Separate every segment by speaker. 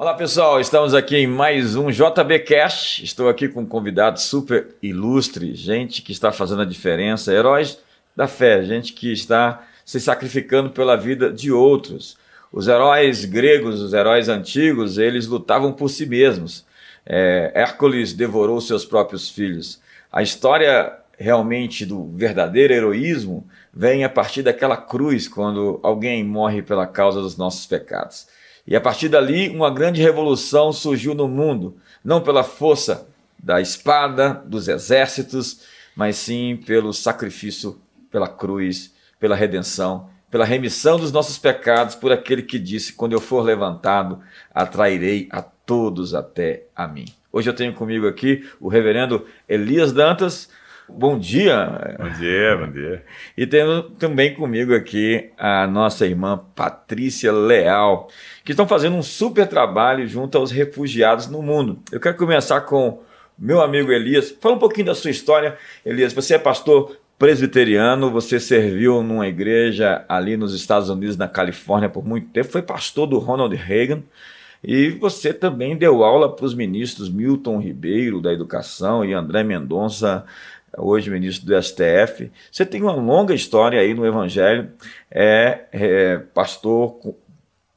Speaker 1: Olá pessoal, estamos aqui em mais um JB Cash. Estou aqui com um convidado super ilustre, gente que está fazendo a diferença, heróis da fé, gente que está se sacrificando pela vida de outros. Os heróis gregos, os heróis antigos, eles lutavam por si mesmos. É, Hércules devorou seus próprios filhos. A história realmente do verdadeiro heroísmo vem a partir daquela cruz, quando alguém morre pela causa dos nossos pecados. E a partir dali, uma grande revolução surgiu no mundo, não pela força da espada, dos exércitos, mas sim pelo sacrifício pela cruz, pela redenção, pela remissão dos nossos pecados, por aquele que disse: Quando eu for levantado, atrairei a todos até a mim. Hoje eu tenho comigo aqui o reverendo Elias Dantas. Bom dia.
Speaker 2: Bom dia, bom dia.
Speaker 1: E temos também comigo aqui a nossa irmã Patrícia Leal, que estão fazendo um super trabalho junto aos refugiados no mundo. Eu quero começar com meu amigo Elias. Fala um pouquinho da sua história. Elias, você é pastor presbiteriano, você serviu numa igreja ali nos Estados Unidos, na Califórnia, por muito tempo, foi pastor do Ronald Reagan. E você também deu aula para os ministros Milton Ribeiro, da Educação, e André Mendonça, hoje ministro do STF. Você tem uma longa história aí no Evangelho, é, é pastor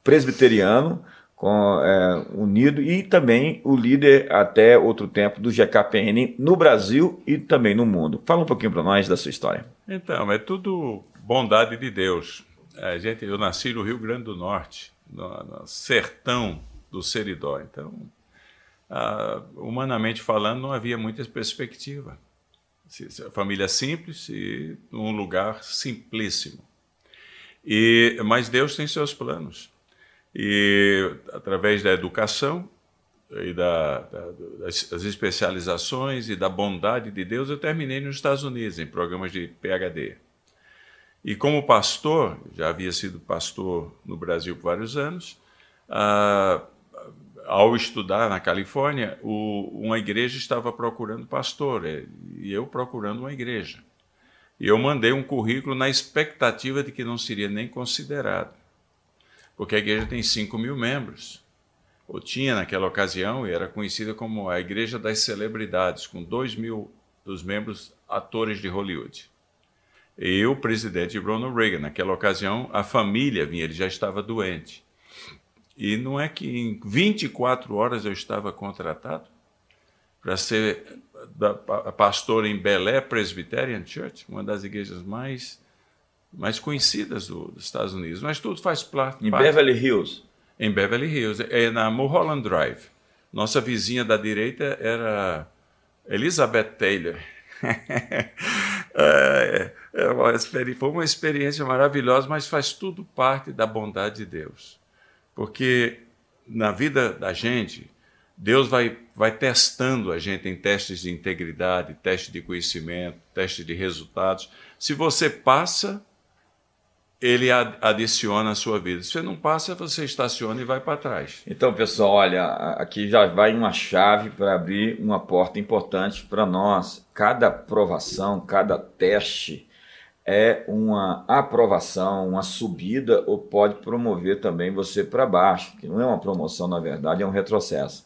Speaker 1: presbiteriano, com, é, unido e também o líder até outro tempo do GKPN no Brasil e também no mundo. Fala um pouquinho para nós da sua história.
Speaker 2: Então, é tudo bondade de Deus. A gente, eu nasci no Rio Grande do Norte, no, no sertão do Seridó. Então, ah, humanamente falando, não havia muita perspectiva família simples e num lugar simplíssimo. E, mas Deus tem seus planos. E através da educação e da, da, das, das especializações e da bondade de Deus, eu terminei nos Estados Unidos, em programas de PhD. E como pastor, já havia sido pastor no Brasil por vários anos, ah, ao estudar na Califórnia, o, uma igreja estava procurando pastor é, e eu procurando uma igreja. E eu mandei um currículo na expectativa de que não seria nem considerado, porque a igreja tem 5 mil membros, ou tinha naquela ocasião, e era conhecida como a Igreja das Celebridades, com 2 mil dos membros atores de Hollywood. E o presidente Ronald Reagan, naquela ocasião, a família vinha, ele já estava doente. E não é que em 24 horas eu estava contratado para ser pastor em Belé Presbyterian Church, uma das igrejas mais, mais conhecidas do, dos Estados Unidos. Mas tudo faz parte.
Speaker 1: Em Beverly Hills?
Speaker 2: Em Beverly Hills, é na Mulholland Drive. Nossa vizinha da direita era Elizabeth Taylor. é, é uma, foi uma experiência maravilhosa, mas faz tudo parte da bondade de Deus. Porque na vida da gente, Deus vai, vai testando a gente em testes de integridade, testes de conhecimento, testes de resultados. Se você passa, ele adiciona a sua vida. Se você não passa, você estaciona e vai para trás.
Speaker 1: Então, pessoal, olha, aqui já vai uma chave para abrir uma porta importante para nós. Cada aprovação, cada teste é uma aprovação, uma subida ou pode promover também você para baixo, que não é uma promoção na verdade, é um retrocesso.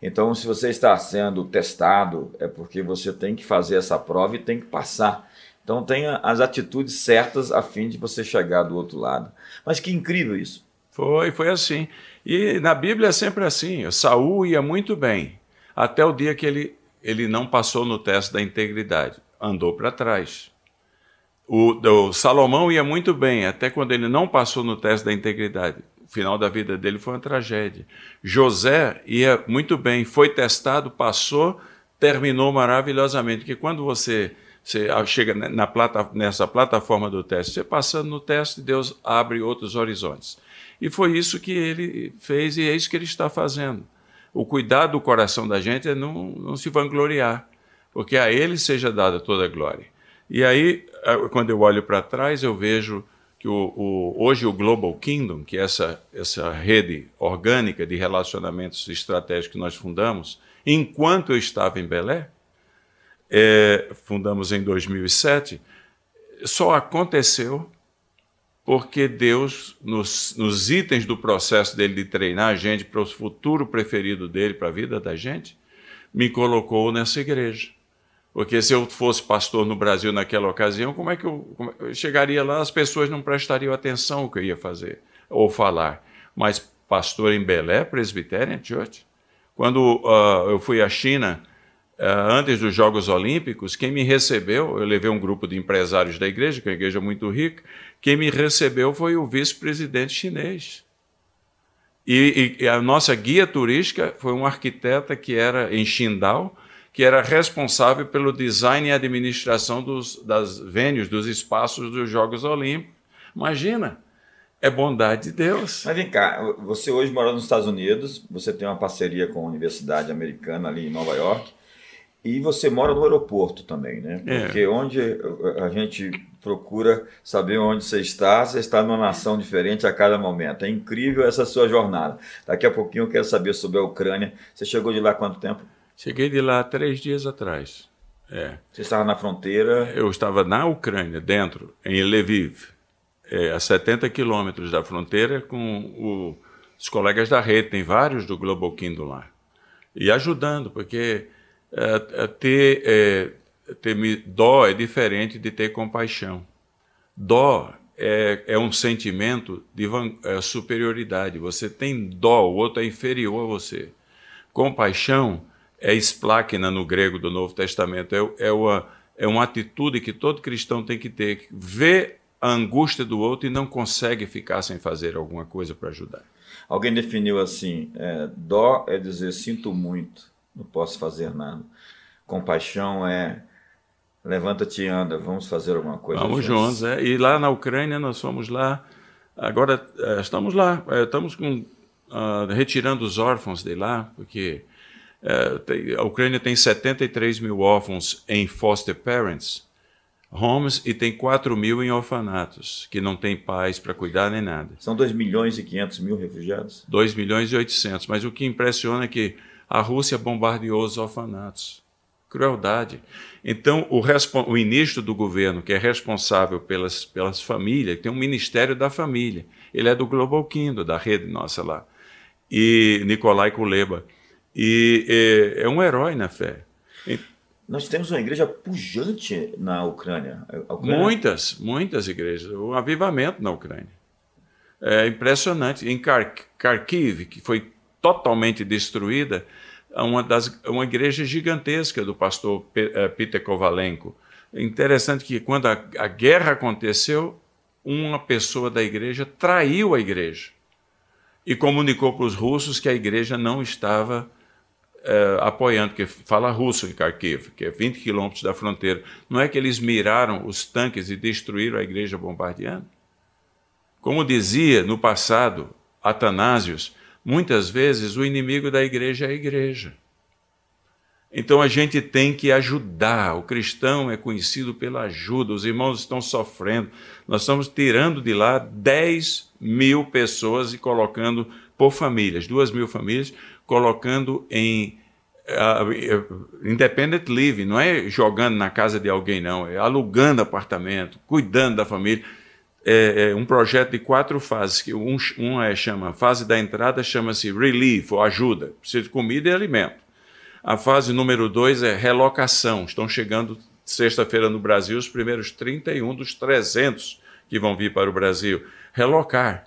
Speaker 1: Então, se você está sendo testado, é porque você tem que fazer essa prova e tem que passar. Então, tenha as atitudes certas a fim de você chegar do outro lado. Mas que incrível isso.
Speaker 2: Foi, foi assim. E na Bíblia é sempre assim. Saul ia muito bem, até o dia que ele, ele não passou no teste da integridade. Andou para trás. O, o, Salomão ia muito bem, até quando ele não passou no teste da integridade. O final da vida dele foi uma tragédia. José ia muito bem, foi testado, passou, terminou maravilhosamente. Porque quando você, você chega na plata, nessa plataforma do teste, você passando no teste, Deus abre outros horizontes. E foi isso que ele fez e é isso que ele está fazendo. O cuidado do coração da gente é não, não se vangloriar, porque a ele seja dada toda a glória. E aí, quando eu olho para trás, eu vejo que o, o, hoje o Global Kingdom, que é essa, essa rede orgânica de relacionamentos estratégicos que nós fundamos, enquanto eu estava em Belé, é, fundamos em 2007, só aconteceu porque Deus, nos, nos itens do processo dele de treinar a gente para o futuro preferido dele, para a vida da gente, me colocou nessa igreja. Porque se eu fosse pastor no Brasil naquela ocasião, como é que eu, eu, chegaria lá? As pessoas não prestariam atenção ao que eu ia fazer ou falar. Mas pastor em Belé, Presbyterian Church, quando uh, eu fui à China, uh, antes dos Jogos Olímpicos, quem me recebeu, eu levei um grupo de empresários da igreja, que é uma igreja muito rica, quem me recebeu foi o vice-presidente chinês. E, e, a nossa guia turística foi um arquiteta que era em Qingdao, que era responsável pelo design e administração dos, das venues, dos espaços dos Jogos Olímpicos. Imagina, é bondade de Deus.
Speaker 1: Mas vem cá, você hoje mora nos Estados Unidos, você tem uma parceria com a Universidade Americana ali em Nova York, e você mora no aeroporto também, né? É. Porque é. onde a gente procura saber onde você está, você está numa nação diferente a cada momento. É incrível essa sua jornada. Daqui a pouquinho eu quero saber sobre a Ucrânia. Você chegou de lá quanto tempo?
Speaker 2: Cheguei de lá três dias atrás. É.
Speaker 1: Você estava na fronteira?
Speaker 2: Eu estava na Ucrânia, dentro, em Lviv, é, a 70 quilômetros da fronteira, com o, os colegas da rede, tem vários do Global Kingdom lá. E ajudando, porque é, é, ter, é, ter dó é diferente de ter compaixão. Dó é, é um sentimento de é, superioridade. Você tem dó, o outro é inferior a você. Compaixão é esplacna no grego do Novo Testamento, é, é, uma, é uma atitude que todo cristão tem que ter, ver a angústia do outro e não consegue ficar sem fazer alguma coisa para ajudar.
Speaker 1: Alguém definiu assim: é, dó é dizer sinto muito, não posso fazer nada. Compaixão é levanta-te e anda, vamos fazer alguma coisa.
Speaker 2: Vamos juntos, é. E lá na Ucrânia nós fomos lá, agora é, estamos lá, é, estamos com, uh, retirando os órfãos de lá, porque a Ucrânia tem 73 mil órfãos em foster parents homes e tem 4 mil em orfanatos, que não tem pais para cuidar nem nada.
Speaker 1: São 2 milhões e 500 mil refugiados?
Speaker 2: 2 milhões e 800. Mas o que impressiona é que a Rússia bombardeou os orfanatos. Crueldade. Então, o, o ministro do governo, que é responsável pelas, pelas famílias, tem um Ministério da Família. Ele é do Global Kingdom, da rede nossa lá. E Nikolai Kuleba. E é, é um herói na fé.
Speaker 1: Nós temos uma igreja pujante na Ucrânia.
Speaker 2: Ucrânia. Muitas, muitas igrejas. O avivamento na Ucrânia. É impressionante. Em Kharkiv, que foi totalmente destruída, uma, das, uma igreja gigantesca do pastor eh, Peter Kovalenko. É interessante que quando a, a guerra aconteceu, uma pessoa da igreja traiu a igreja e comunicou para os russos que a igreja não estava uh, apoiando, que fala russo em Kharkiv, que é 20 quilômetros da fronteira. Não é que eles miraram os tanques e destruíram a igreja bombardeando? Como dizia no passado Atanásios, muitas vezes o inimigo da igreja é a igreja. Então a gente tem que ajudar. O cristão é conhecido pela ajuda. Os irmãos estão sofrendo. Nós estamos tirando de lá 10 mil pessoas e colocando por famílias, duas mil famílias, colocando em uh, independent living, não é jogando na casa de alguém, não, é alugando apartamento, cuidando da família. É, é um projeto de quatro fases, que um, um é, chama, fase da entrada chama-se relief, ou ajuda, precisa de comida e alimento. A fase número dois é relocação, estão chegando sexta-feira no Brasil os primeiros 31 dos 300 que vão vir para o Brasil. Relocar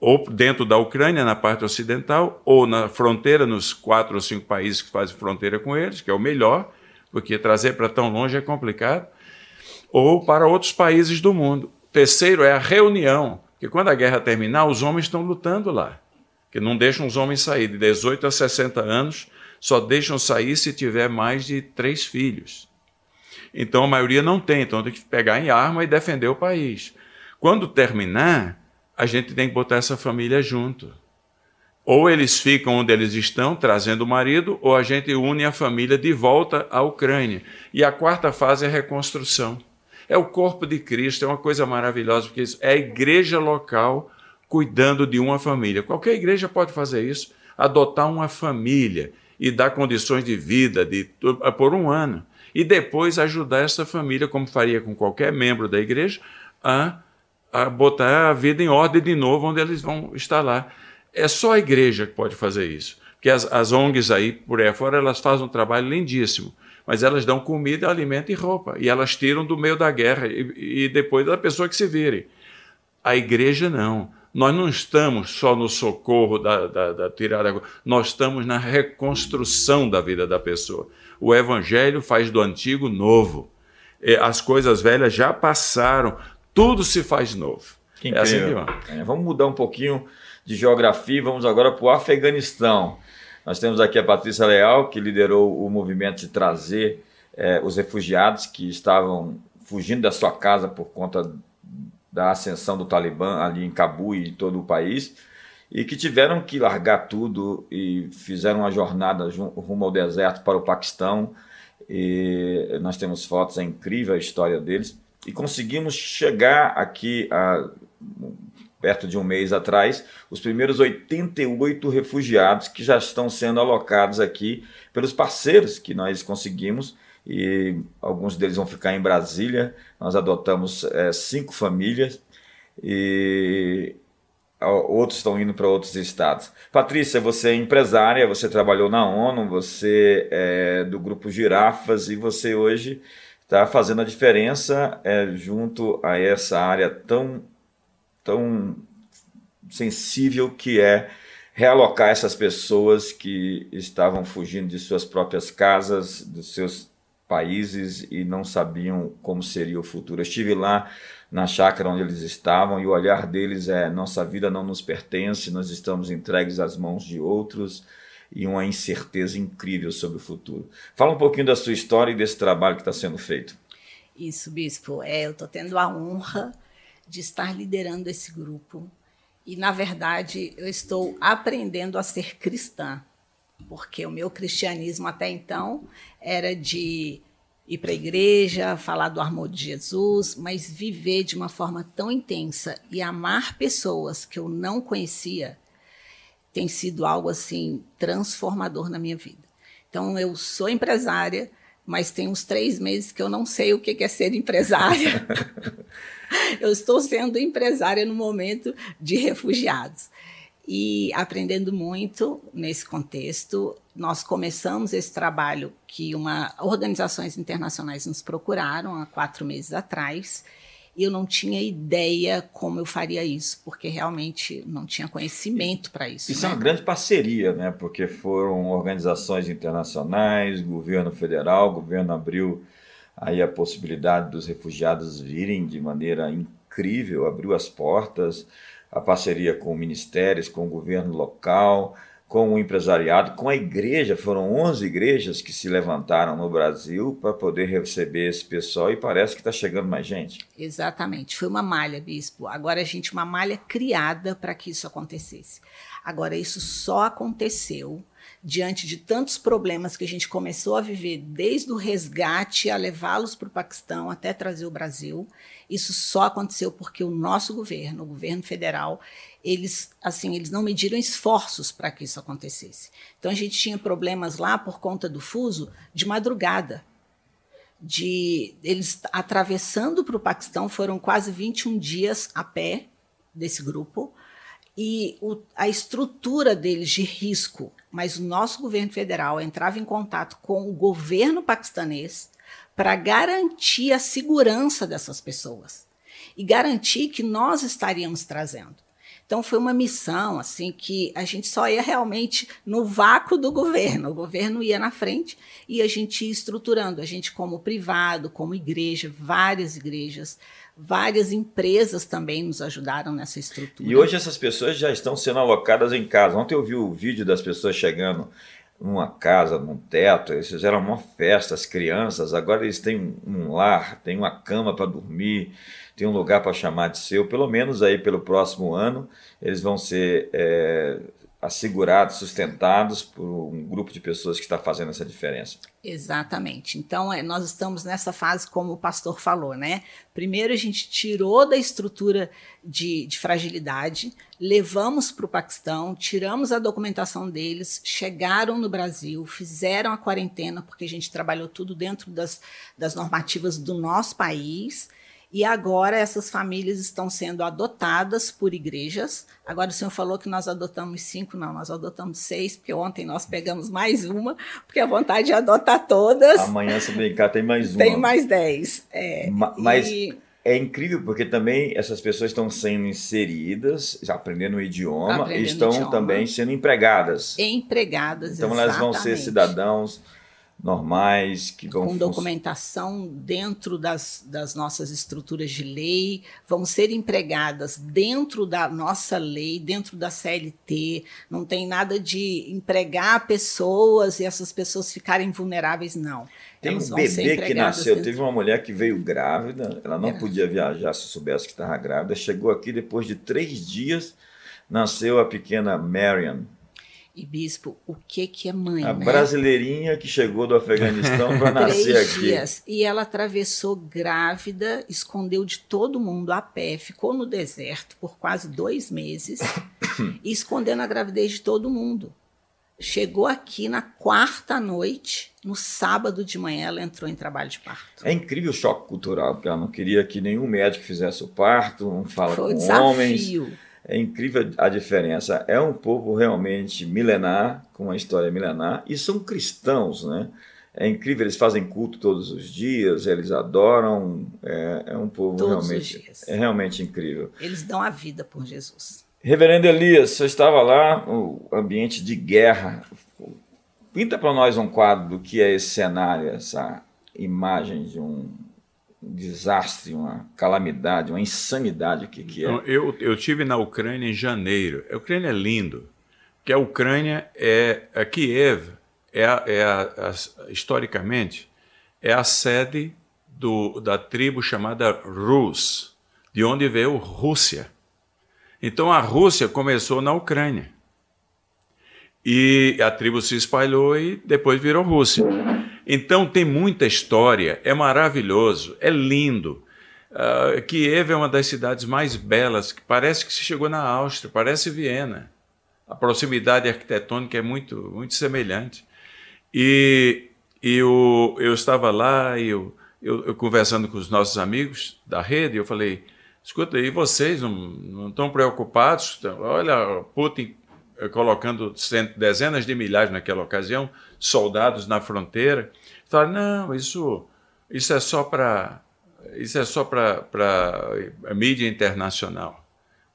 Speaker 2: ou dentro da Ucrânia, na parte ocidental, ou na fronteira, nos quatro ou cinco países que fazem fronteira com eles, que é o melhor, porque trazer para tão longe é complicado, ou para outros países do mundo. Terceiro é a reunião, que quando a guerra terminar, os homens estão lutando lá, que não deixam os homens sair de 18 a 60 anos, só deixam sair se tiver mais de três filhos. Então a maioria não tem, então tem que pegar em arma e defender o país. Quando terminar, a gente tem que botar essa família junto. Ou eles ficam onde eles estão, trazendo o marido, ou a gente une a família de volta à Ucrânia. E a quarta fase é a reconstrução. É o corpo de Cristo, é uma coisa maravilhosa, porque é a igreja local cuidando de uma família. Qualquer igreja pode fazer isso, adotar uma família e dar condições de vida de, por um ano. E depois ajudar essa família, como faria com qualquer membro da igreja, a a botar a vida em ordem de novo onde eles vão estar lá. É só a igreja que pode fazer isso. Porque as, as ONGs aí, por aí fora, elas fazem um trabalho lindíssimo. Mas elas dão comida, alimento e roupa. E elas tiram do meio da guerra. E, e depois da pessoa que se vire. A igreja não. Nós não estamos só no socorro da, da, da tirada, nós estamos na reconstrução da vida da pessoa. O Evangelho faz do antigo novo. As coisas velhas já passaram, tudo se faz novo.
Speaker 1: Que é assim que é, vamos mudar um pouquinho de geografia vamos agora para o Afeganistão. Nós temos aqui a Patrícia Leal, que liderou o movimento de trazer é, os refugiados que estavam fugindo da sua casa por conta da ascensão do Talibã ali em Cabu e todo o país, e que tiveram que largar tudo e fizeram uma jornada rumo ao deserto para o Paquistão. E nós temos fotos, é incrível a história deles. E conseguimos chegar aqui a perto de um mês atrás, os primeiros 88 refugiados que já estão sendo alocados aqui pelos parceiros que nós conseguimos e alguns deles vão ficar em Brasília. Nós adotamos é, cinco famílias e outros estão indo para outros estados. Patrícia, você é empresária, você trabalhou na ONU, você é do grupo Girafas e você hoje está fazendo a diferença é, junto a essa área tão, tão sensível que é realocar essas pessoas que estavam fugindo de suas próprias casas, dos seus países e não sabiam como seria o futuro. Eu estive lá na chácara onde eles estavam e o olhar deles é: nossa vida não nos pertence, nós estamos entregues às mãos de outros e uma incerteza incrível sobre o futuro. Fala um pouquinho da sua história e desse trabalho que está sendo feito.
Speaker 3: Isso, bispo. É, eu estou tendo a honra de estar liderando esse grupo e, na verdade, eu estou aprendendo a ser cristã porque o meu cristianismo até então era de ir para a igreja, falar do amor de Jesus, mas viver de uma forma tão intensa e amar pessoas que eu não conhecia tem sido algo assim transformador na minha vida. Então eu sou empresária, mas tem uns três meses que eu não sei o que é ser empresária. eu estou sendo empresária no momento de refugiados e aprendendo muito nesse contexto. Nós começamos esse trabalho que uma organizações internacionais nos procuraram há quatro meses atrás. E eu não tinha ideia como eu faria isso, porque realmente não tinha conhecimento para isso.
Speaker 1: Isso né? é uma grande parceria, né? Porque foram organizações internacionais, governo federal, governo abriu aí a possibilidade dos refugiados virem de maneira incrível, abriu as portas a parceria com ministérios, com o governo local, com o empresariado, com a igreja. Foram 11 igrejas que se levantaram no Brasil para poder receber esse pessoal e parece que está chegando mais gente.
Speaker 3: Exatamente. Foi uma malha, bispo. Agora a gente, uma malha criada para que isso acontecesse. Agora, isso só aconteceu diante de tantos problemas que a gente começou a viver, desde o resgate a levá-los para o Paquistão até trazer o Brasil. Isso só aconteceu porque o nosso governo, o governo federal, eles assim, eles não mediram esforços para que isso acontecesse. Então a gente tinha problemas lá por conta do fuso de madrugada. De eles atravessando para o Paquistão foram quase 21 dias a pé desse grupo e o, a estrutura deles de risco, mas o nosso governo federal entrava em contato com o governo paquistanês para garantir a segurança dessas pessoas e garantir que nós estaríamos trazendo. Então foi uma missão assim que a gente só ia realmente no vácuo do governo. O governo ia na frente e a gente ia estruturando, a gente como privado, como igreja, várias igrejas, várias empresas também nos ajudaram nessa estrutura.
Speaker 1: E hoje essas pessoas já estão sendo alocadas em casa. Ontem eu vi o vídeo das pessoas chegando numa casa, num teto, eles fizeram uma festa, as crianças, agora eles têm um lar, têm uma cama para dormir, tem um lugar para chamar de seu, pelo menos aí pelo próximo ano, eles vão ser é, assegurados, sustentados por um grupo de pessoas que está fazendo essa diferença.
Speaker 3: Exatamente. Então, é, nós estamos nessa fase, como o pastor falou, né? Primeiro, a gente tirou da estrutura de, de fragilidade, levamos para o Paquistão, tiramos a documentação deles, chegaram no Brasil, fizeram a quarentena, porque a gente trabalhou tudo dentro das, das normativas do nosso país E agora essas famílias estão sendo adotadas por igrejas. Agora o senhor falou que nós adotamos cinco, não, nós adotamos seis, porque ontem nós pegamos mais uma, porque a vontade é adotar todas.
Speaker 1: Amanhã, se brincar, tem mais uma.
Speaker 3: Tem mais dez. É,
Speaker 1: Ma mas e... é incrível, porque também essas pessoas estão sendo inseridas, já aprendendo o idioma, aprendendo e estão idioma. também sendo empregadas.
Speaker 3: Empregadas,
Speaker 1: Então exatamente. elas vão ser cidadãos normais, que vão
Speaker 3: com documentação dentro das, das nossas estruturas de lei, vão ser empregadas dentro da nossa lei, dentro da CLT. Não tem nada de empregar pessoas e essas pessoas ficarem vulneráveis, não.
Speaker 1: Tem Elas um bebê que nasceu, dentro... teve uma mulher que veio grávida, ela não podia viajar se soubesse que estava grávida, chegou aqui depois de três dias, nasceu a pequena Marian
Speaker 3: e bispo, o que que é mãe?
Speaker 1: A
Speaker 3: né?
Speaker 1: brasileirinha que chegou do Afeganistão para nascer
Speaker 3: Três
Speaker 1: aqui.
Speaker 3: Dias. E ela atravessou grávida, escondeu de todo mundo a pé, ficou no deserto por quase dois meses, e escondendo a gravidez de todo mundo. Chegou aqui na quarta noite, no sábado de manhã, ela entrou em trabalho de parto.
Speaker 1: É incrível o choque cultural, porque ela não queria que nenhum médico fizesse o parto, não fala
Speaker 3: Foi
Speaker 1: com
Speaker 3: desafio.
Speaker 1: homens. É incrível a diferença. É um povo realmente milenar, com uma história milenar, e são cristãos, né? É incrível, eles fazem culto todos os dias, eles adoram, é, é um povo
Speaker 3: todos
Speaker 1: realmente, é realmente incrível.
Speaker 3: Eles dão a vida por Jesus.
Speaker 1: Reverendo Elias, você estava lá, no ambiente de guerra. Pinta para nós um quadro do que é esse cenário, essa imagem de um desastre, uma calamidade, uma insanidade, que, que é?
Speaker 2: Então, eu, eu tive na Ucrânia em janeiro. A Ucrânia é lindo, que a Ucrânia é a Kiev é, é a, a, historicamente é a sede do, da tribo chamada Rus, de onde veio Rússia. Então a Rússia começou na Ucrânia. E a tribo se espalhou e depois virou Rússia. Então tem muita história, é maravilhoso, é lindo. Uh, Kiev é uma das cidades mais belas, que parece que se chegou na Áustria, parece Viena. A proximidade arquitetônica é muito, muito semelhante. E, e o, eu estava lá, eu, eu, eu, conversando com os nossos amigos da rede, eu falei, escuta, e vocês não, não estão preocupados? Olha, Putin eh, colocando dezenas de milhares naquela ocasião, soldados na fronteira. Falaram, não, isso, isso é só para isso é só para a mídia internacional.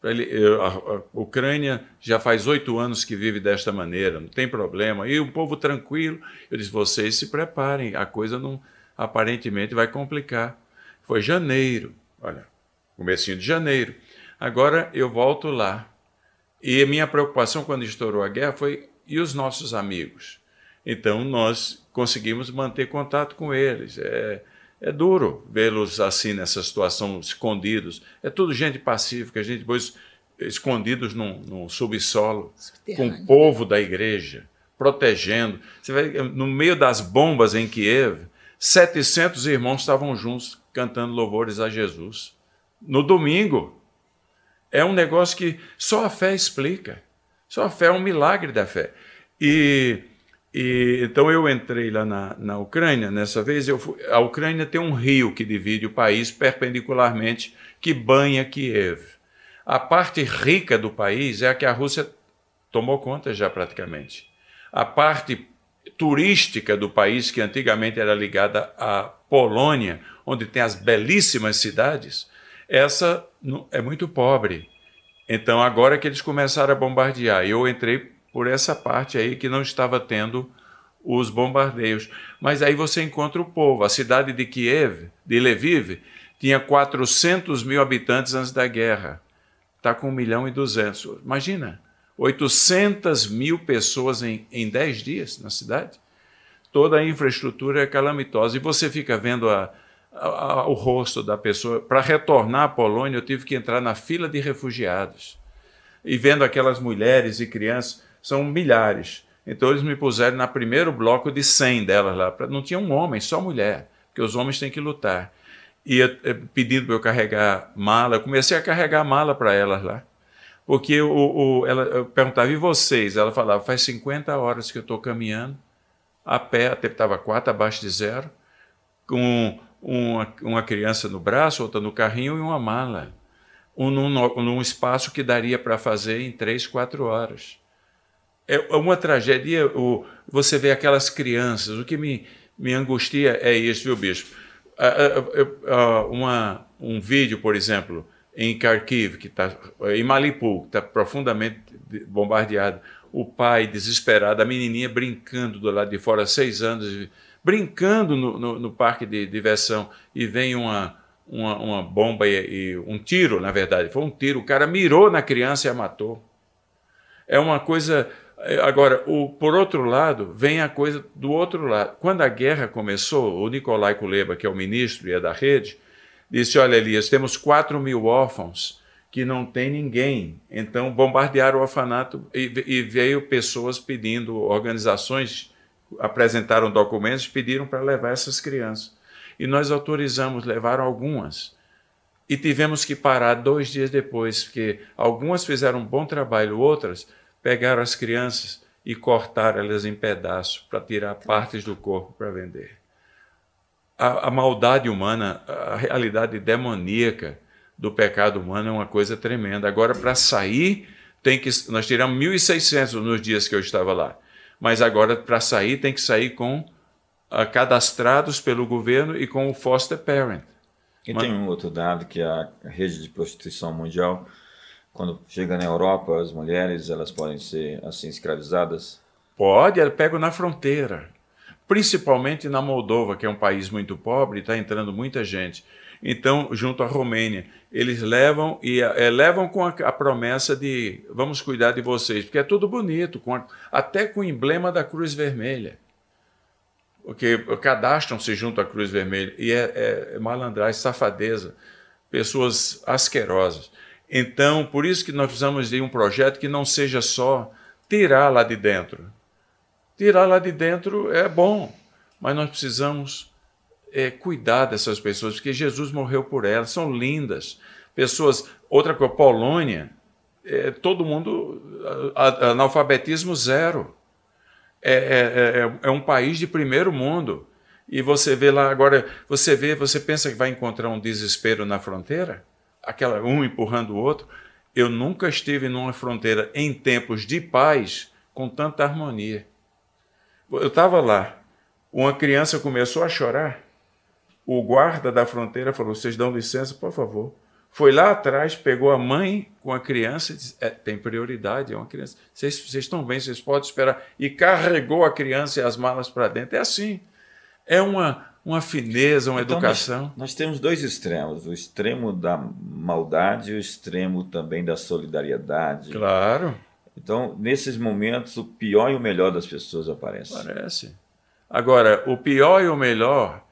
Speaker 2: Ele, a, a Ucrânia já faz oito anos que vive desta maneira, não tem problema. E o povo tranquilo. Eu disse: vocês se preparem, a coisa não aparentemente vai complicar. Foi janeiro, olha, comecinho de janeiro. Agora eu volto lá. E a minha preocupação quando estourou a guerra foi: e os nossos amigos? Então nós conseguimos manter contato com eles. É, é duro vê-los assim nessa situação, escondidos. É tudo gente pacífica, gente pois, escondidos num, num subsolo, com o povo da igreja, protegendo. Você vai, no meio das bombas em Kiev, 700 irmãos estavam juntos cantando louvores a Jesus. No domingo. É um negócio que só a fé explica. Só a fé é um milagre da fé. E e, então eu entrei lá na, na Ucrânia, nessa vez, eu fui, a Ucrânia tem um rio que divide o país perpendicularmente, que banha Kiev. A parte rica do país é a que a Rússia tomou conta já praticamente. A parte turística do país, que antigamente era ligada à Polônia, onde tem as belíssimas cidades, essa é muito pobre. Então agora que eles começaram a bombardear, eu entrei por essa parte aí que não estava tendo os bombardeios. Mas aí você encontra o povo. A cidade de Kiev, de Lviv, tinha 400 mil habitantes antes da guerra. Está com 1 milhão e 200. Imagina, 800 mil pessoas em, em 10 dias na cidade. Toda a infraestrutura é calamitosa. E você fica vendo a, a, a, o rosto da pessoa. Para retornar à Polônia, eu tive que entrar na fila de refugiados. E vendo aquelas mulheres e crianças são milhares. Então eles me puseram na primeiro bloco de 100 delas lá. Não tinha um homem, só mulher, porque os homens têm que lutar. E eu, eh, pedindo para eu carregar mala, eu comecei a carregar mala para elas lá. Porque o, ela, eu perguntava, e vocês? Ela falava, faz 50 horas que eu estou caminhando, a pé, até estava quatro abaixo de zero, com uma, uma criança no braço, outra no carrinho e uma mala. Um, num, num espaço que daria para fazer em três, quatro horas. É uma tragédia. O, você vê aquelas crianças. O que me, me angustia é isso, viu, bispo? Uma, um vídeo, por exemplo, em Kharkiv, que está em Mariupol, que está profundamente bombardeado. O pai desesperado, a menininha brincando do lado de fora, seis anos, brincando no, no, no parque de diversão e vem uma, uma, uma bomba e, e, um tiro, na verdade, foi um tiro. O cara mirou na criança e a matou. É uma coisa. É, agora, o, por outro lado, vem a coisa do outro lado. Quando a guerra começou, o Nicolai Kuleba, que é o ministro e é da rede, disse: Olha, Elias, temos 4 mil órfãos que não tem ninguém. Então, bombardearam o orfanato e, e veio pessoas pedindo, organizações apresentaram documentos, pediram para levar essas crianças. E nós autorizamos, levaram algumas. E tivemos que parar dois dias depois, porque algumas fizeram um bom trabalho, outras pegaram as crianças e cortaram elas em pedaços para tirar partes do corpo para vender. A, a, maldade humana, a realidade demoníaca do pecado humano é uma coisa tremenda. Agora, para sair, tem que nós tiramos 1.600 nos dias que eu estava lá mas agora para sair tem que sair com uh, cadastrados pelo governo e com o foster parent.
Speaker 1: E tem um outro dado que a rede de prostituição mundial, quando chega na Europa, as mulheres elas podem ser assim escravizadas?
Speaker 2: Pode, ela pega na fronteira. Principalmente na Moldova, que é um país muito pobre, está entrando muita gente. Então, junto à Romênia, eles levam e é, levam com a, a, promessa de vamos cuidar de vocês, porque é tudo bonito, com a, até com o emblema da Cruz Vermelha. Porque cadastram-se junto à Cruz Vermelha e é, é malandragem, safadeza, pessoas asquerosas. Então, por isso que nós precisamos de um projeto que não seja só tirar lá de dentro. Tirar lá de dentro é bom, mas nós precisamos é, cuidar dessas pessoas, porque Jesus morreu por elas, são lindas. Pessoas, outra coisa, Polônia, é, todo mundo, analfabetismo zero. É, é, é, é, um país de primeiro mundo. E você vê lá agora, você vê, você pensa que vai encontrar um desespero na fronteira? Aquela um empurrando o outro. Eu nunca estive numa fronteira em tempos de paz com tanta harmonia. Eu estava lá, uma criança começou a chorar o guarda da fronteira falou: vocês dão licença, por favor. Foi lá atrás, pegou a mãe com a criança e disse: é, tem prioridade, é uma criança. Vocês, vocês estão bem, vocês podem esperar. E carregou a criança e as malas para dentro. É assim. É uma, uma fineza, uma então, educação.
Speaker 1: Nós, nós, temos dois extremos: o extremo da maldade e o extremo também da solidariedade.
Speaker 2: Claro.
Speaker 1: Então, nesses momentos, o pior e o melhor das pessoas aparecem.
Speaker 2: Aparece. Agora, o pior e o melhor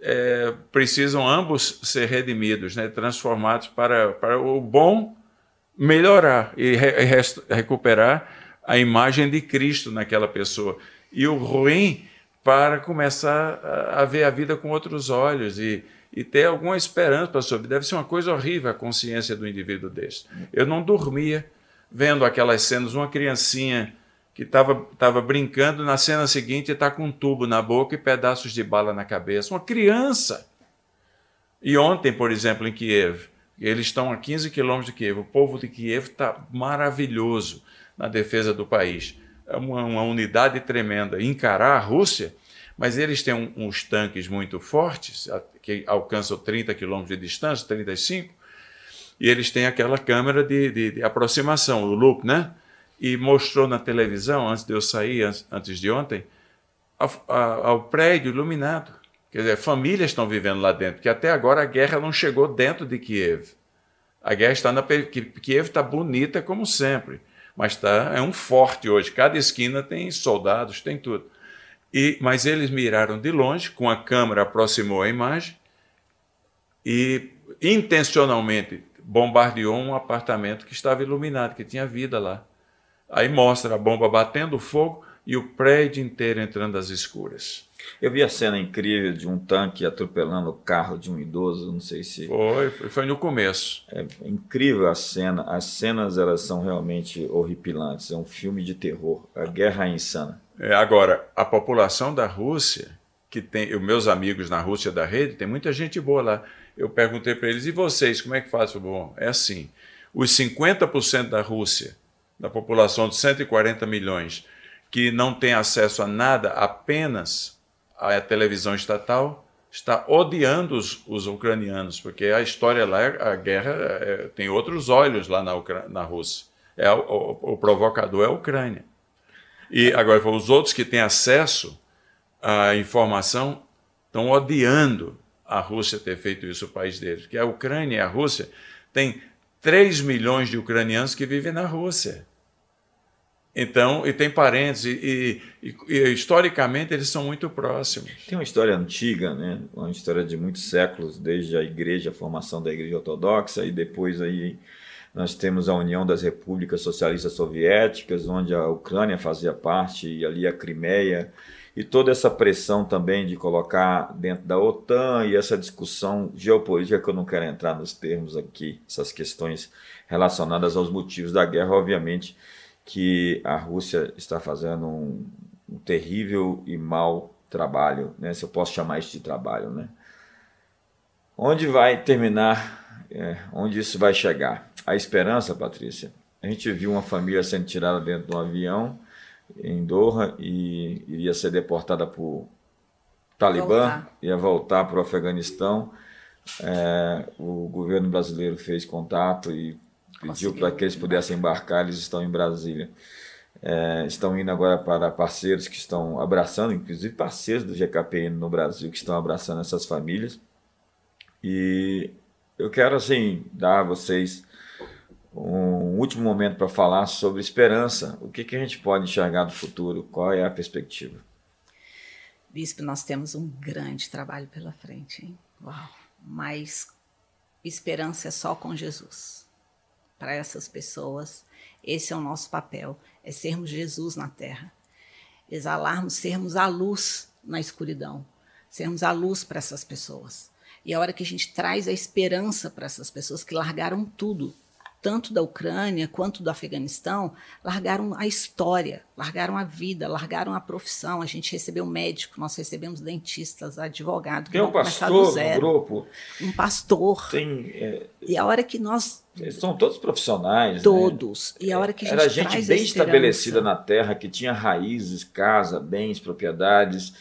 Speaker 2: é, precisam ambos ser redimidos, né, transformados para, para o bom melhorar e re, recuperar a imagem de Cristo naquela pessoa. E o ruim para começar a, ver a vida com outros olhos e, e ter alguma esperança vida. Deve ser uma coisa horrível a consciência do indivíduo desse. Eu não dormia vendo aquelas cenas, uma criancinha que estava brincando, na cena seguinte está com um tubo na boca e pedaços de bala na cabeça. Uma criança. E ontem, por exemplo, em Kiev, eles estão a 15 quilômetros de Kiev, o povo de Kiev está maravilhoso na defesa do país. É uma, uma, unidade tremenda. Encarar a Rússia, mas eles têm um, uns tanques muito fortes, que alcançam 30 quilômetros de distância, 35, e eles têm aquela câmera de, de, de aproximação, o loop, né? e mostrou na televisão, antes de eu sair, antes, antes de ontem, ao prédio iluminado. Quer dizer, famílias estão vivendo lá dentro, porque até agora a guerra não chegou dentro de Kiev. A guerra está na. Kiev está bonita como sempre, mas tá, é um forte hoje. Cada esquina tem soldados, tem tudo. E, mas eles miraram de longe, com a câmera aproximou a imagem e intencionalmente bombardeou um apartamento que estava iluminado, que tinha vida lá. Aí mostra a bomba batendo fogo e o prédio inteiro entrando às escuras.
Speaker 1: Eu vi a cena incrível de um tanque atropelando o carro de um idoso, não sei se...
Speaker 2: Foi, foi no começo.
Speaker 1: É incrível a cena, as cenas elas são realmente horripilantes, é um filme de terror, a guerra é insana.
Speaker 2: É, agora, a população da Rússia que tem, os meus amigos na Rússia da rede, tem muita gente boa lá. Eu perguntei para eles, e vocês, como é que faz? Bom, é assim, os 50% da Rússia, da população de 140 milhões, que não tem acesso a nada, apenas à televisão estatal, está odiando os, os ucranianos, porque a história lá, a guerra é, tem outros olhos lá na, na Rússia. É, o, o, o provocador é a Ucrânia. E agora, os outros que têm acesso à informação estão odiando a Rússia ter feito isso o país deles. Porque a Ucrânia e a Rússia têm 3 milhões de ucranianos que vivem na Rússia. Então, e tem parentes, e, e, e, historicamente eles são muito próximos.
Speaker 1: Tem uma história antiga, né? uma história de muitos séculos, desde a igreja, a formação da igreja ortodoxa, e depois aí nós temos a União das Repúblicas Socialistas Soviéticas, onde a Ucrânia fazia parte, e ali a Crimeia, e toda essa pressão também de colocar dentro da OTAN e essa discussão geopolítica que eu não quero entrar nos termos aqui, essas questões relacionadas aos motivos da guerra, obviamente que a Rússia está fazendo um, um terrível e mau trabalho, né? se eu posso chamar isso de trabalho. Né? Onde vai terminar, é, onde isso vai chegar? A esperança, Patrícia. A gente viu uma família sendo tirada dentro de um avião em Doha e iria ser deportada por Talibã, voltar. ia voltar para o Afeganistão. É, o governo brasileiro fez contato e pediu para que eles pudessem embarcar, eles estão em Brasília. É, estão indo agora para parceiros que estão abraçando, inclusive parceiros do GKPN no Brasil, que estão abraçando essas famílias. E eu quero, assim, dar a vocês um último momento para falar sobre esperança. O que, que a gente pode enxergar do futuro? Qual é a perspectiva?
Speaker 3: Bispo, nós temos um grande trabalho pela frente, hein? Uau! Mas esperança é só com Jesus para essas pessoas. Esse é o nosso papel, é sermos Jesus na terra. Exalarmos, sermos a luz na escuridão, sermos a luz para essas pessoas. E a hora que a gente traz a esperança para essas pessoas que largaram tudo, tanto da Ucrânia quanto do Afeganistão, largaram a história, largaram a vida, largaram a profissão. A gente recebeu médico, nós recebemos dentistas, advogado.
Speaker 1: Tem um pastor no grupo.
Speaker 3: Um pastor.
Speaker 1: Tem, é,
Speaker 3: e a hora que nós
Speaker 1: são todos profissionais.
Speaker 3: Né? Todos.
Speaker 1: Né?
Speaker 3: E a hora que a
Speaker 1: gente
Speaker 3: Era
Speaker 1: gente bem estabelecida na terra, que tinha raízes, casa, bens, propriedades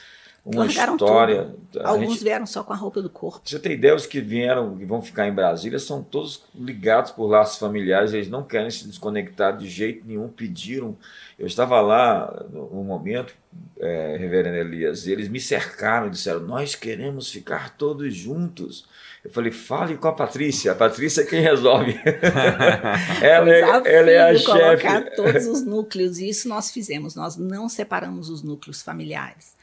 Speaker 1: uma Largaram história.
Speaker 3: Alguns gente, vieram só com a roupa do corpo.
Speaker 1: Você tem ideia, os que vieram, que vão ficar em Brasília, são todos ligados por laços familiares, eles não querem se desconectar de jeito nenhum, pediram. Eu estava lá no momento, é, Reverendo Elias, e eles me cercaram e disseram: Nós queremos ficar todos juntos. Eu falei, fale com a Patrícia. A Patrícia é quem resolve.
Speaker 3: ela, é, ela é a chefe. colocar todos os núcleos. E isso nós fizemos. Nós não separamos os núcleos familiares.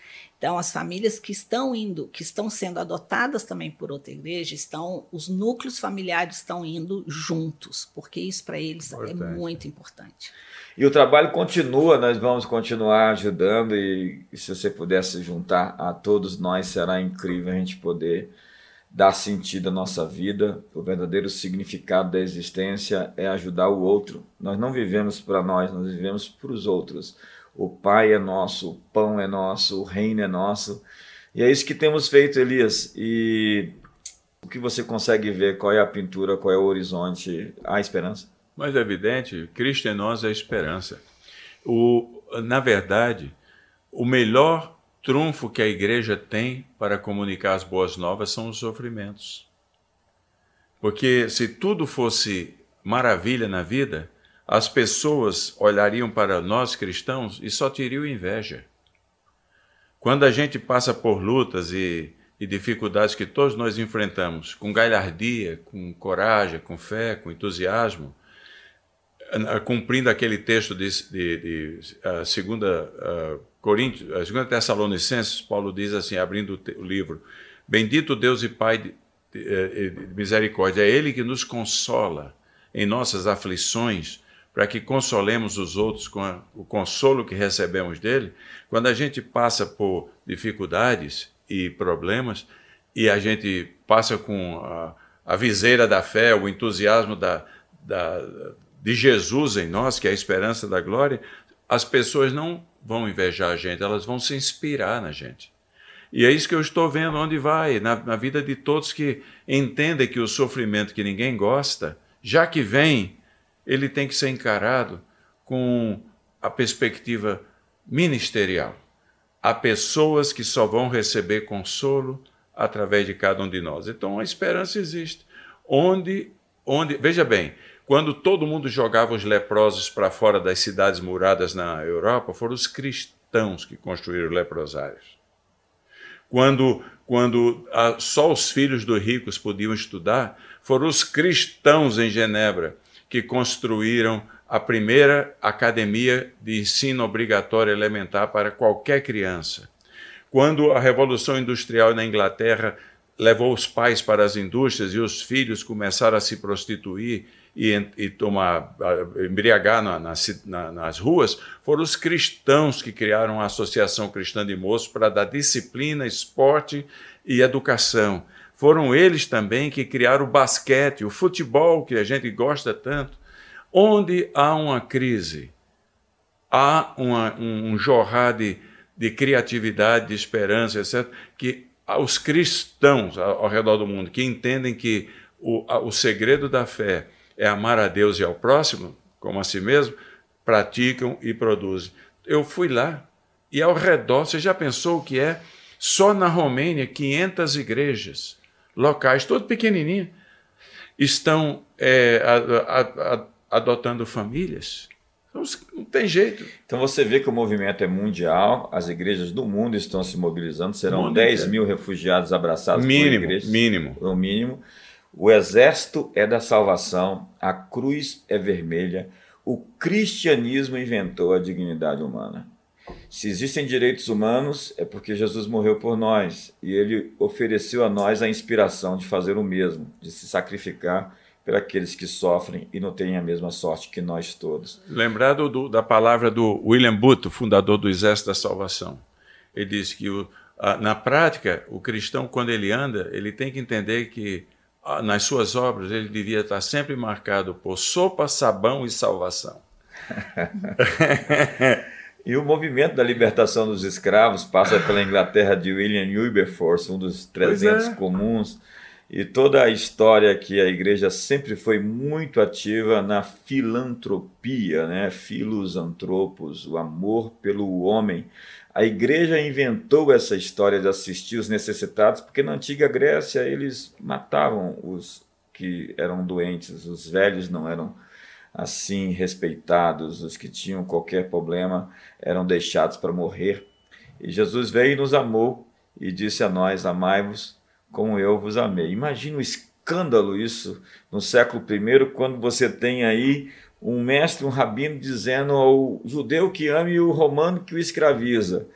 Speaker 3: Então, as famílias que estão indo, que estão sendo adotadas também por outra igreja, estão, os núcleos familiares estão indo juntos, porque isso para eles é importante. é muito importante.
Speaker 1: E o trabalho continua, nós vamos continuar ajudando e, e se você pudesse juntar a todos nós, será incrível a gente poder dar sentido à nossa vida. O verdadeiro significado da existência é ajudar o outro. Nós não vivemos para nós, nós vivemos para os outros o Pai é nosso, o pão é nosso, o reino é nosso. E é isso que temos feito, Elias. E o que você consegue ver? Qual é a pintura? Qual é o horizonte? Há esperança?
Speaker 2: Mas é evidente, Cristo em nós é a esperança. O, na verdade, o melhor trunfo que a igreja tem para comunicar as boas novas são os sofrimentos. Porque se tudo fosse maravilha na vida, as pessoas olhariam para nós cristãos e só teriam inveja. Quando a gente passa por lutas e, e dificuldades que todos nós enfrentamos, com galhardia, com coragem, com fé, com entusiasmo, cumprindo aquele texto de, de, de uh, segunda, uh, Coríntios, uh, segunda Tessalonicenses, Paulo diz assim, abrindo o livro, Bendito Deus e Pai de, de, de misericórdia, é Ele que nos consola em nossas aflições, para que consolemos os outros com a, o consolo que recebemos dele, quando a gente passa por dificuldades e problemas e a gente passa com a, a viseira da fé, o entusiasmo da, da, de Jesus em nós, que é a esperança da glória, as pessoas não vão invejar a gente, elas vão se inspirar na gente. E é isso que eu estou vendo onde vai, na, na vida de todos que entendem que o sofrimento que ninguém gosta, já que vem, ele tem que ser encarado com a perspectiva ministerial. Há pessoas que só vão receber consolo através de cada um de nós. Então a esperança existe. Onde, onde, veja bem, quando todo mundo jogava os leprosos para fora das cidades muradas na Europa, foram os cristãos que construíram leprosários. Quando, quando ah, só os filhos dos ricos podiam estudar, foram os cristãos em Genebra que construíram a primeira academia de ensino obrigatório elementar para qualquer criança. Quando a Revolução Industrial na Inglaterra levou os pais para as indústrias e os filhos começaram a se prostituir e, e tomar, embriagar na, na, nas ruas, foram os cristãos que criaram a Associação Cristã de Moços para dar disciplina, esporte e educação. Foram eles também que criaram o basquete, o futebol, que a gente gosta tanto. Onde há uma crise, há uma, um, um jorrar de, de criatividade, de esperança, etc., que os cristãos ao redor do mundo que entendem que o, o segredo da fé é amar a Deus e ao próximo, como a si mesmo, praticam e produzem. Eu fui lá e ao redor, você já pensou o que é? Só na Romênia, 500 igrejas locais, todo pequenininho, estão é, a, a, a, adotando famílias. Então, não tem jeito.
Speaker 1: Então você vê que o movimento é mundial, as igrejas do mundo estão se mobilizando, serão 10 inteiro. mil refugiados abraçados
Speaker 2: mínimo,
Speaker 1: por igrejas.
Speaker 2: Mínimo.
Speaker 1: O mínimo. O exército é da salvação, a cruz é vermelha, o cristianismo inventou a dignidade humana. Se existem direitos humanos, é porque Jesus morreu por nós e ele ofereceu a nós a inspiração de fazer o mesmo, de se sacrificar por aqueles que sofrem e não têm a mesma sorte que nós todos.
Speaker 2: Lembrado do, da palavra do William Booth, fundador do Exército da Salvação. Ele disse que, o, a, na prática, o cristão, quando ele anda, ele tem que entender que nas suas obras, ele devia estar sempre marcado por sopa, sabão e salvação.
Speaker 1: e o movimento da libertação dos escravos passa pela Inglaterra de William Wilberforce, um dos 300 é. comuns, e toda a história que a igreja sempre foi muito ativa na filantropia, né? Filos antropos, o amor pelo homem. A igreja inventou essa história de assistir os necessitados, porque na antiga Grécia eles matavam os que eram doentes, os velhos não eram assim respeitados, os que tinham qualquer problema eram deixados para morrer. E Jesus veio e nos amou e disse a nós: Amai-vos como eu vos amei. Imagina o escândalo isso no século I, quando você tem aí um mestre, um rabino, dizendo ao judeu que ame o romano que o escraviza.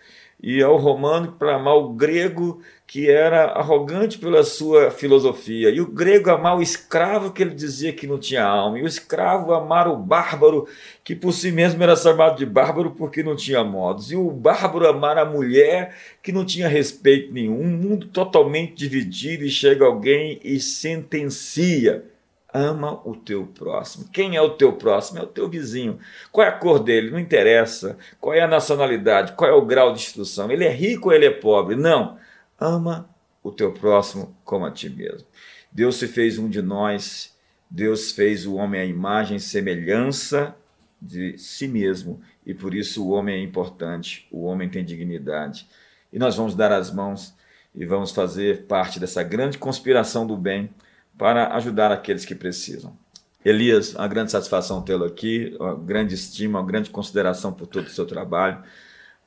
Speaker 1: E ao romano para amar o grego que era arrogante pela sua filosofia. E o grego amar o escravo que ele dizia que não tinha alma. E o escravo amar o bárbaro que por si mesmo era chamado de bárbaro porque não tinha modos. E o bárbaro amar a mulher que não tinha respeito nenhum. Um mundo totalmente dividido e chega alguém e sentencia ama o teu próximo. Quem é o teu próximo? É o teu vizinho. Qual é a cor dele? Não interessa. Qual é a nacionalidade? Qual é o grau de instrução? Ele é rico ou ele é pobre? Não. Ama o teu próximo como a ti mesmo. Deus se fez um de nós. Deus fez o homem à imagem e semelhança de si mesmo. E por isso o homem é importante. O homem tem dignidade. E nós vamos dar as mãos e vamos fazer parte dessa grande conspiração do bem para ajudar aqueles que precisam. Elias, uma grande satisfação tê-lo aqui, uma grande estima, uma grande consideração por todo o seu trabalho.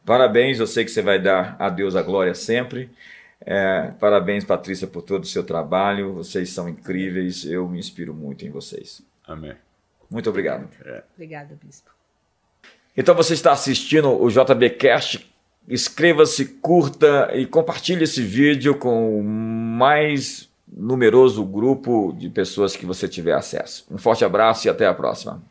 Speaker 1: Parabéns, eu sei que você vai dar a Deus a glória sempre. É, parabéns, Patrícia, por todo o seu trabalho. Vocês são incríveis. Eu me inspiro muito em vocês.
Speaker 2: Amém.
Speaker 1: Muito obrigado.
Speaker 3: É. Obrigada, Bispo.
Speaker 1: Então você está assistindo o JBcast. Inscreva-se, curta e compartilhe esse vídeo com mais numeroso grupo de pessoas que você tiver acesso. Um forte abraço e até a próxima.